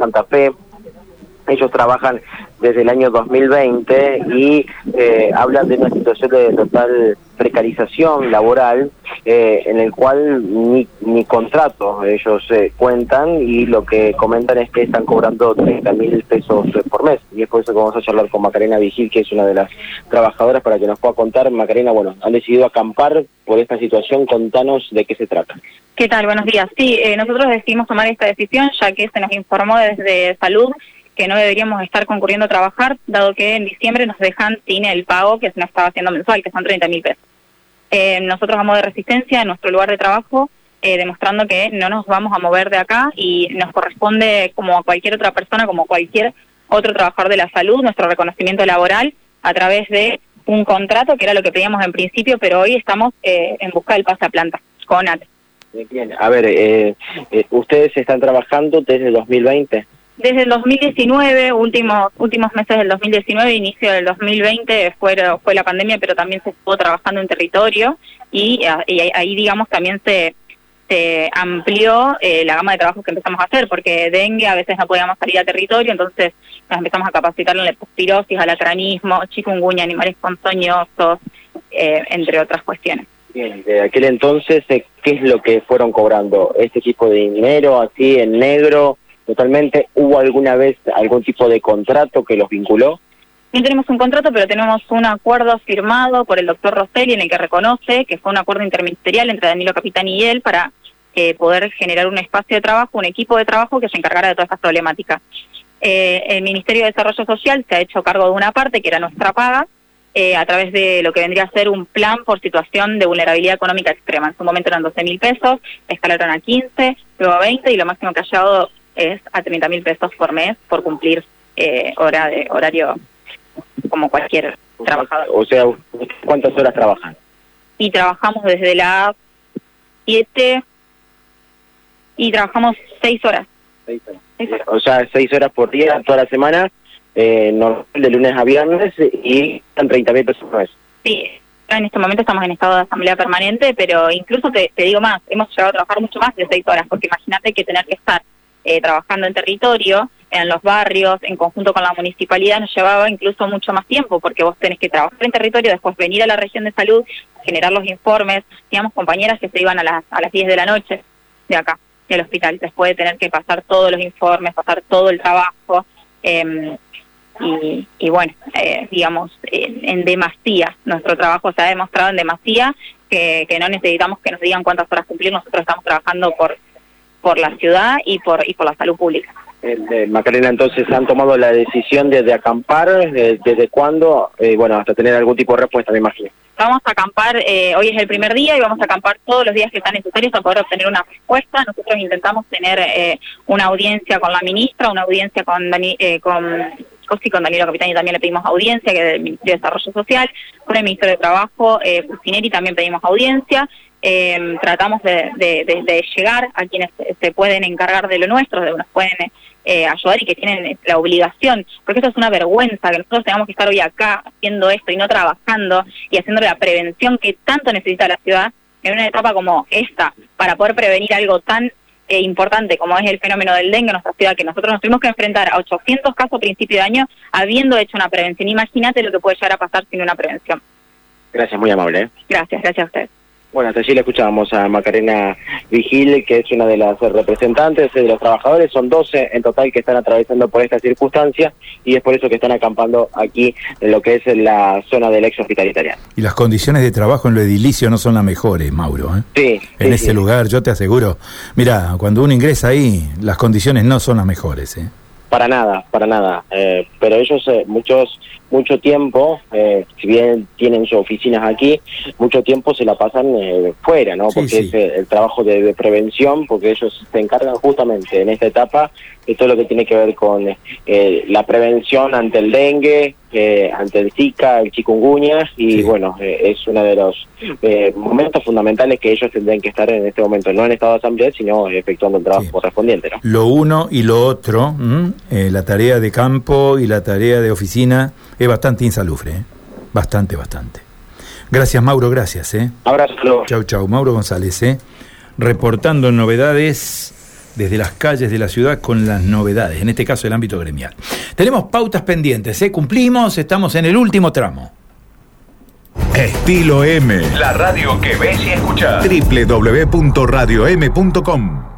Santa Fe. Ellos trabajan desde el año 2020 y eh, hablan de una situación de total precarización laboral eh, en el cual ni, ni contratos ellos eh, cuentan y lo que comentan es que están cobrando 30 mil pesos por mes y es por eso que vamos a charlar con Macarena Vigil que es una de las trabajadoras para que nos pueda contar Macarena, bueno, han decidido acampar por esta situación, contanos de qué se trata. ¿Qué tal? Buenos días. Sí, nosotros decidimos tomar esta decisión ya que se nos informó desde salud que no deberíamos estar concurriendo a trabajar, dado que en diciembre nos dejan sin el pago que se nos estaba haciendo mensual, que son 30 mil pesos. Eh, nosotros vamos de resistencia en nuestro lugar de trabajo, eh, demostrando que no nos vamos a mover de acá y nos corresponde, como a cualquier otra persona, como cualquier otro trabajador de la salud, nuestro reconocimiento laboral a través de un contrato, que era lo que pedíamos en principio, pero hoy estamos eh, en busca del pasaplanta con AT. Bien, a ver, ustedes están trabajando desde el 2020 desde el 2019, últimos últimos meses del 2019, inicio del 2020 fue, fue la pandemia, pero también se estuvo trabajando en territorio y, ahí, digamos, también se, se amplió eh, la gama de trabajos que empezamos a hacer, porque dengue a veces no podíamos salir a territorio, entonces nos empezamos a capacitar en leptospirosis, alacranismo, chikungunya, animales ponzoñosos, eh, entre otras cuestiones. Bien, de aquel entonces, eh, ¿qué es lo que fueron cobrando? ¿Este tipo de dinero así en negro? Totalmente. ¿Hubo alguna vez algún tipo de contrato que los vinculó? No tenemos un contrato, pero tenemos un acuerdo firmado por el doctor Rosselli en el que reconoce que fue un acuerdo interministerial entre Danilo Capitán y él para eh, poder generar un espacio de trabajo, un equipo de trabajo que se encargara de todas estas problemáticas. Eh, el Ministerio de Desarrollo Social se ha hecho cargo de una parte, que era nuestra paga, eh, a través de lo que vendría a ser un plan por situación de vulnerabilidad económica extrema. En su momento eran 12 mil pesos, escalaron a 15, luego a 20 y lo máximo que ha llegado es a 30 mil pesos por mes por cumplir eh, hora de horario como cualquier trabajador. O sea, ¿cuántas horas trabajan? Y trabajamos desde las 7 y trabajamos 6 horas. O sea, 6 horas por día, toda la semana, eh, de lunes a viernes y están 30 mil pesos por mes. Sí, en este momento estamos en estado de asamblea permanente, pero incluso te, te digo más, hemos llegado a trabajar mucho más de 6 horas, porque imagínate que tener que estar eh, trabajando en territorio, en los barrios, en conjunto con la municipalidad, nos llevaba incluso mucho más tiempo, porque vos tenés que trabajar en territorio, después venir a la región de salud, generar los informes. Teníamos compañeras que se iban a las, a las 10 de la noche de acá, del hospital, después de tener que pasar todos los informes, pasar todo el trabajo. Em, y, y, bueno, eh, digamos, en demasía, nuestro trabajo se ha demostrado en demasía, que, que no necesitamos que nos digan cuántas horas cumplir, nosotros estamos trabajando por por la ciudad y por, y por la salud pública. Eh, Macarena, entonces han tomado la decisión de, acampar, ¿desde cuándo? Eh, bueno, hasta tener algún tipo de respuesta, me imagino. Vamos a acampar, eh, hoy es el primer día y vamos a acampar todos los días que están necesarios para poder obtener una respuesta. Nosotros intentamos tener eh, una audiencia con la ministra, una audiencia con, Dani, con y con Danilo Capitani también le pedimos audiencia, que es del Ministerio de Desarrollo Social, con el Ministerio de Trabajo, eh, también pedimos audiencia, eh, tratamos de, de, llegar a quienes se pueden encargar de lo nuestro, de nos pueden eh, ayudar y que tienen la obligación, porque eso es una vergüenza, que nosotros tengamos que estar hoy acá haciendo esto y no trabajando y haciendo la prevención que tanto necesita la ciudad en una etapa como esta, para poder prevenir algo tan eh, importante como es el fenómeno del dengue en nuestra ciudad, que nosotros nos tuvimos que enfrentar a 800 casos a principio de año habiendo hecho una prevención. Imagínate lo que puede llegar a pasar sin una prevención. Gracias, muy amable. ¿eh? Gracias, gracias a usted. Bueno, hasta allí le escuchábamos a Macarena Vigil, que es una de las representantes de los trabajadores. Son 12 en total que están atravesando por esta circunstancia y es por eso que están acampando aquí en lo que es la zona del ex hospitalitaria. Y las condiciones de trabajo en lo edilicio no son las mejores, Mauro. ¿eh? Sí. En ese lugar, yo te aseguro. Mira, cuando uno ingresa ahí, las condiciones no son las mejores. ¿eh? Para nada, para nada. Eh, pero ellos, eh, muchos, mucho tiempo, eh, si bien tienen sus oficinas aquí, mucho tiempo se la pasan fuera, ¿no? Porque es el trabajo de, prevención, porque ellos se encargan justamente en esta etapa de todo lo que tiene que ver con la prevención ante el dengue, ante el Zika, el chikungunya, y bueno, es uno de los momentos fundamentales que ellos tendrían que estar en este momento, no en estado de asamblea, sino efectuando el trabajo correspondiente, ¿no? Lo uno y lo otro. Eh, la tarea de campo y la tarea de oficina es bastante insalubre, ¿eh? bastante, bastante. Gracias Mauro, gracias. ¿eh? Abrazo. Chau, chau. Mauro González, ¿eh? reportando novedades desde las calles de la ciudad con las novedades, en este caso el ámbito gremial. Tenemos pautas pendientes, ¿eh? cumplimos, estamos en el último tramo. Estilo M. La radio que ves y escuchas. www.radiom.com